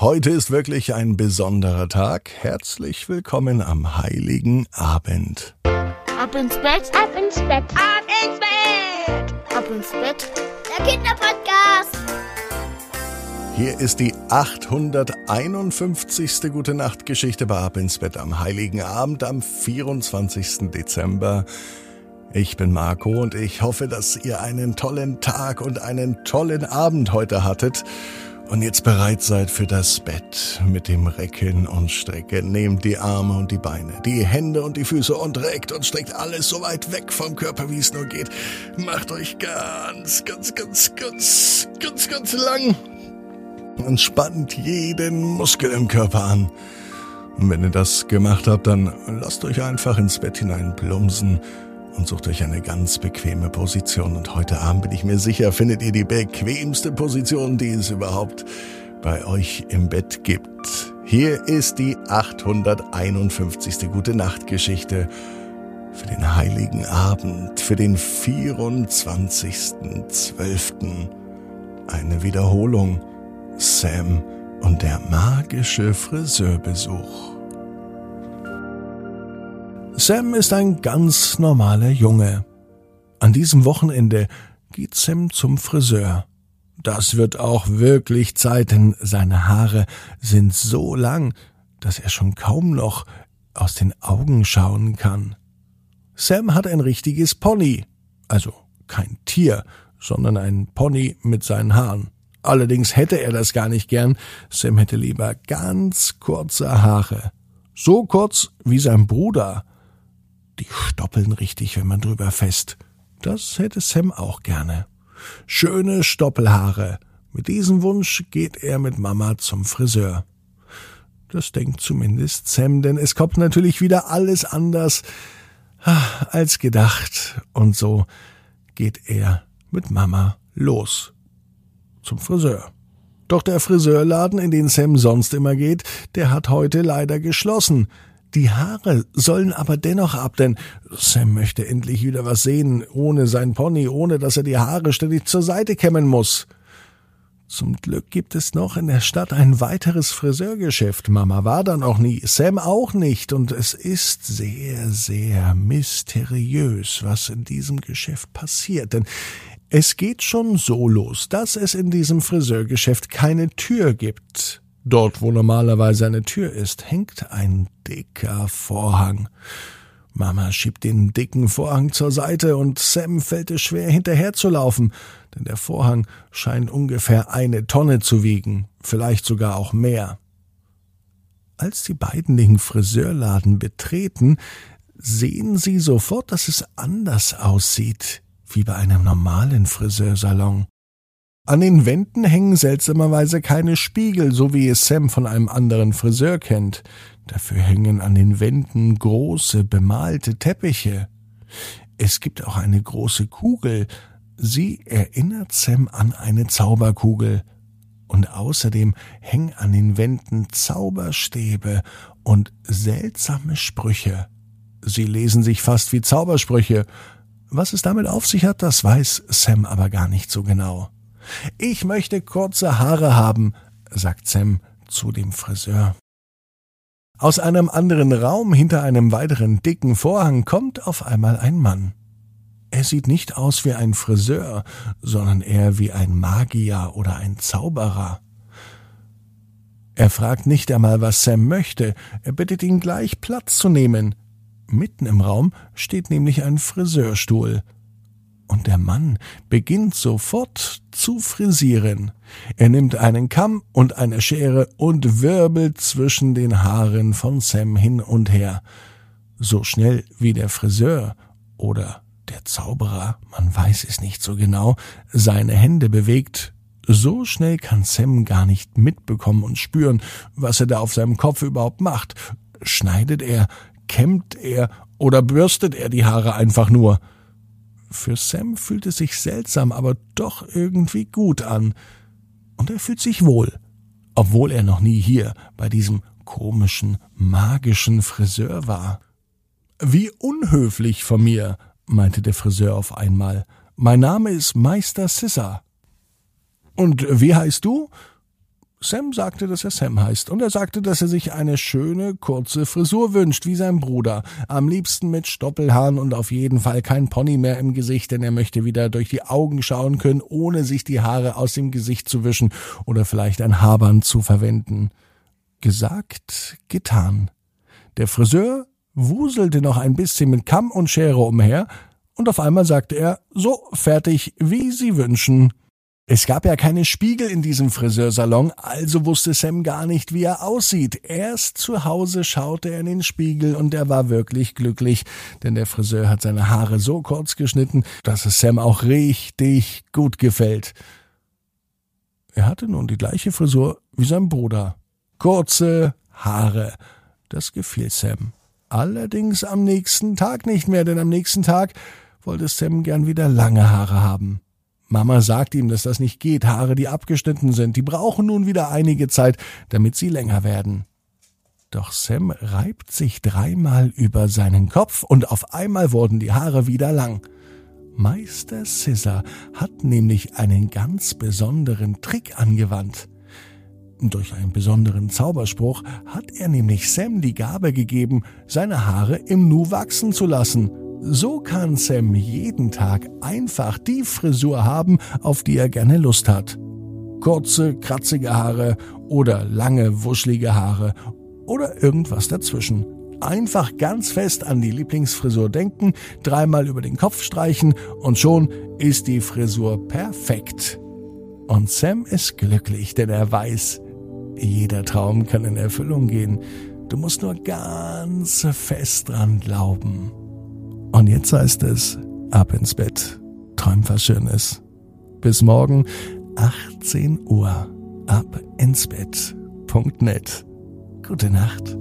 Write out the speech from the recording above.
Heute ist wirklich ein besonderer Tag. Herzlich willkommen am heiligen Abend. Ab ins Bett, ab ins Bett, ab ins Bett, ab ins Bett. Der Kinderpodcast. Hier ist die 851. Gute Nacht Geschichte bei Ab ins Bett am heiligen Abend am 24. Dezember. Ich bin Marco und ich hoffe, dass ihr einen tollen Tag und einen tollen Abend heute hattet und jetzt bereit seid für das Bett mit dem Recken und Strecken. Nehmt die Arme und die Beine, die Hände und die Füße und reckt und streckt alles so weit weg vom Körper, wie es nur geht. Macht euch ganz, ganz, ganz, ganz, ganz, ganz lang und spannt jeden Muskel im Körper an. Und wenn ihr das gemacht habt, dann lasst euch einfach ins Bett hinein plumsen und sucht euch eine ganz bequeme Position. Und heute Abend bin ich mir sicher, findet ihr die bequemste Position, die es überhaupt bei euch im Bett gibt. Hier ist die 851. Gute Nacht Geschichte für den heiligen Abend, für den 24.12. Eine Wiederholung. Sam und der magische Friseurbesuch. Sam ist ein ganz normaler Junge. An diesem Wochenende geht Sam zum Friseur. Das wird auch wirklich Zeit, denn seine Haare sind so lang, dass er schon kaum noch aus den Augen schauen kann. Sam hat ein richtiges Pony, also kein Tier, sondern ein Pony mit seinen Haaren. Allerdings hätte er das gar nicht gern, Sam hätte lieber ganz kurze Haare. So kurz wie sein Bruder, die stoppeln richtig, wenn man drüber fest. Das hätte Sam auch gerne. Schöne Stoppelhaare. Mit diesem Wunsch geht er mit Mama zum Friseur. Das denkt zumindest Sam, denn es kommt natürlich wieder alles anders ah, als gedacht. Und so geht er mit Mama los zum Friseur. Doch der Friseurladen, in den Sam sonst immer geht, der hat heute leider geschlossen. Die Haare sollen aber dennoch ab, denn Sam möchte endlich wieder was sehen, ohne sein Pony, ohne dass er die Haare ständig zur Seite kämmen muss. Zum Glück gibt es noch in der Stadt ein weiteres Friseurgeschäft. Mama war da noch nie, Sam auch nicht, und es ist sehr, sehr mysteriös, was in diesem Geschäft passiert, denn es geht schon so los, dass es in diesem Friseurgeschäft keine Tür gibt. Dort, wo normalerweise eine Tür ist, hängt ein dicker Vorhang. Mama schiebt den dicken Vorhang zur Seite und Sam fällt es schwer hinterherzulaufen, denn der Vorhang scheint ungefähr eine Tonne zu wiegen, vielleicht sogar auch mehr. Als die beiden den Friseurladen betreten, sehen sie sofort, dass es anders aussieht, wie bei einem normalen Friseursalon. An den Wänden hängen seltsamerweise keine Spiegel, so wie es Sam von einem anderen Friseur kennt. Dafür hängen an den Wänden große bemalte Teppiche. Es gibt auch eine große Kugel. Sie erinnert Sam an eine Zauberkugel. Und außerdem hängen an den Wänden Zauberstäbe und seltsame Sprüche. Sie lesen sich fast wie Zaubersprüche. Was es damit auf sich hat, das weiß Sam aber gar nicht so genau. Ich möchte kurze Haare haben, sagt Sam zu dem Friseur. Aus einem anderen Raum hinter einem weiteren dicken Vorhang kommt auf einmal ein Mann. Er sieht nicht aus wie ein Friseur, sondern eher wie ein Magier oder ein Zauberer. Er fragt nicht einmal, was Sam möchte, er bittet ihn gleich Platz zu nehmen. Mitten im Raum steht nämlich ein Friseurstuhl und der Mann beginnt sofort zu frisieren. Er nimmt einen Kamm und eine Schere und wirbelt zwischen den Haaren von Sam hin und her. So schnell wie der Friseur oder der Zauberer, man weiß es nicht so genau, seine Hände bewegt, so schnell kann Sam gar nicht mitbekommen und spüren, was er da auf seinem Kopf überhaupt macht. Schneidet er, kämmt er oder bürstet er die Haare einfach nur? Für Sam fühlt es sich seltsam, aber doch irgendwie gut an. Und er fühlt sich wohl, obwohl er noch nie hier bei diesem komischen, magischen Friseur war. Wie unhöflich von mir, meinte der Friseur auf einmal. Mein Name ist Meister Sissa. Und wie heißt du? Sam sagte, dass er Sam heißt, und er sagte, dass er sich eine schöne, kurze Frisur wünscht, wie sein Bruder. Am liebsten mit Stoppelhaaren und auf jeden Fall kein Pony mehr im Gesicht, denn er möchte wieder durch die Augen schauen können, ohne sich die Haare aus dem Gesicht zu wischen oder vielleicht ein Haarband zu verwenden. Gesagt, getan. Der Friseur wuselte noch ein bisschen mit Kamm und Schere umher, und auf einmal sagte er, so fertig, wie Sie wünschen. Es gab ja keine Spiegel in diesem Friseursalon, also wusste Sam gar nicht, wie er aussieht. Erst zu Hause schaute er in den Spiegel und er war wirklich glücklich, denn der Friseur hat seine Haare so kurz geschnitten, dass es Sam auch richtig gut gefällt. Er hatte nun die gleiche Frisur wie sein Bruder. Kurze Haare. Das gefiel Sam. Allerdings am nächsten Tag nicht mehr, denn am nächsten Tag wollte Sam gern wieder lange Haare haben. Mama sagt ihm, dass das nicht geht. Haare, die abgeschnitten sind, die brauchen nun wieder einige Zeit, damit sie länger werden. Doch Sam reibt sich dreimal über seinen Kopf und auf einmal wurden die Haare wieder lang. Meister Scissor hat nämlich einen ganz besonderen Trick angewandt. Durch einen besonderen Zauberspruch hat er nämlich Sam die Gabe gegeben, seine Haare im Nu wachsen zu lassen. So kann Sam jeden Tag einfach die Frisur haben, auf die er gerne Lust hat. Kurze, kratzige Haare oder lange, wuschelige Haare oder irgendwas dazwischen. Einfach ganz fest an die Lieblingsfrisur denken, dreimal über den Kopf streichen und schon ist die Frisur perfekt. Und Sam ist glücklich, denn er weiß, jeder Traum kann in Erfüllung gehen. Du musst nur ganz fest dran glauben. Und jetzt heißt es, ab ins Bett, träum was Schönes. Bis morgen, 18 Uhr, ab ins Bett.net. Gute Nacht.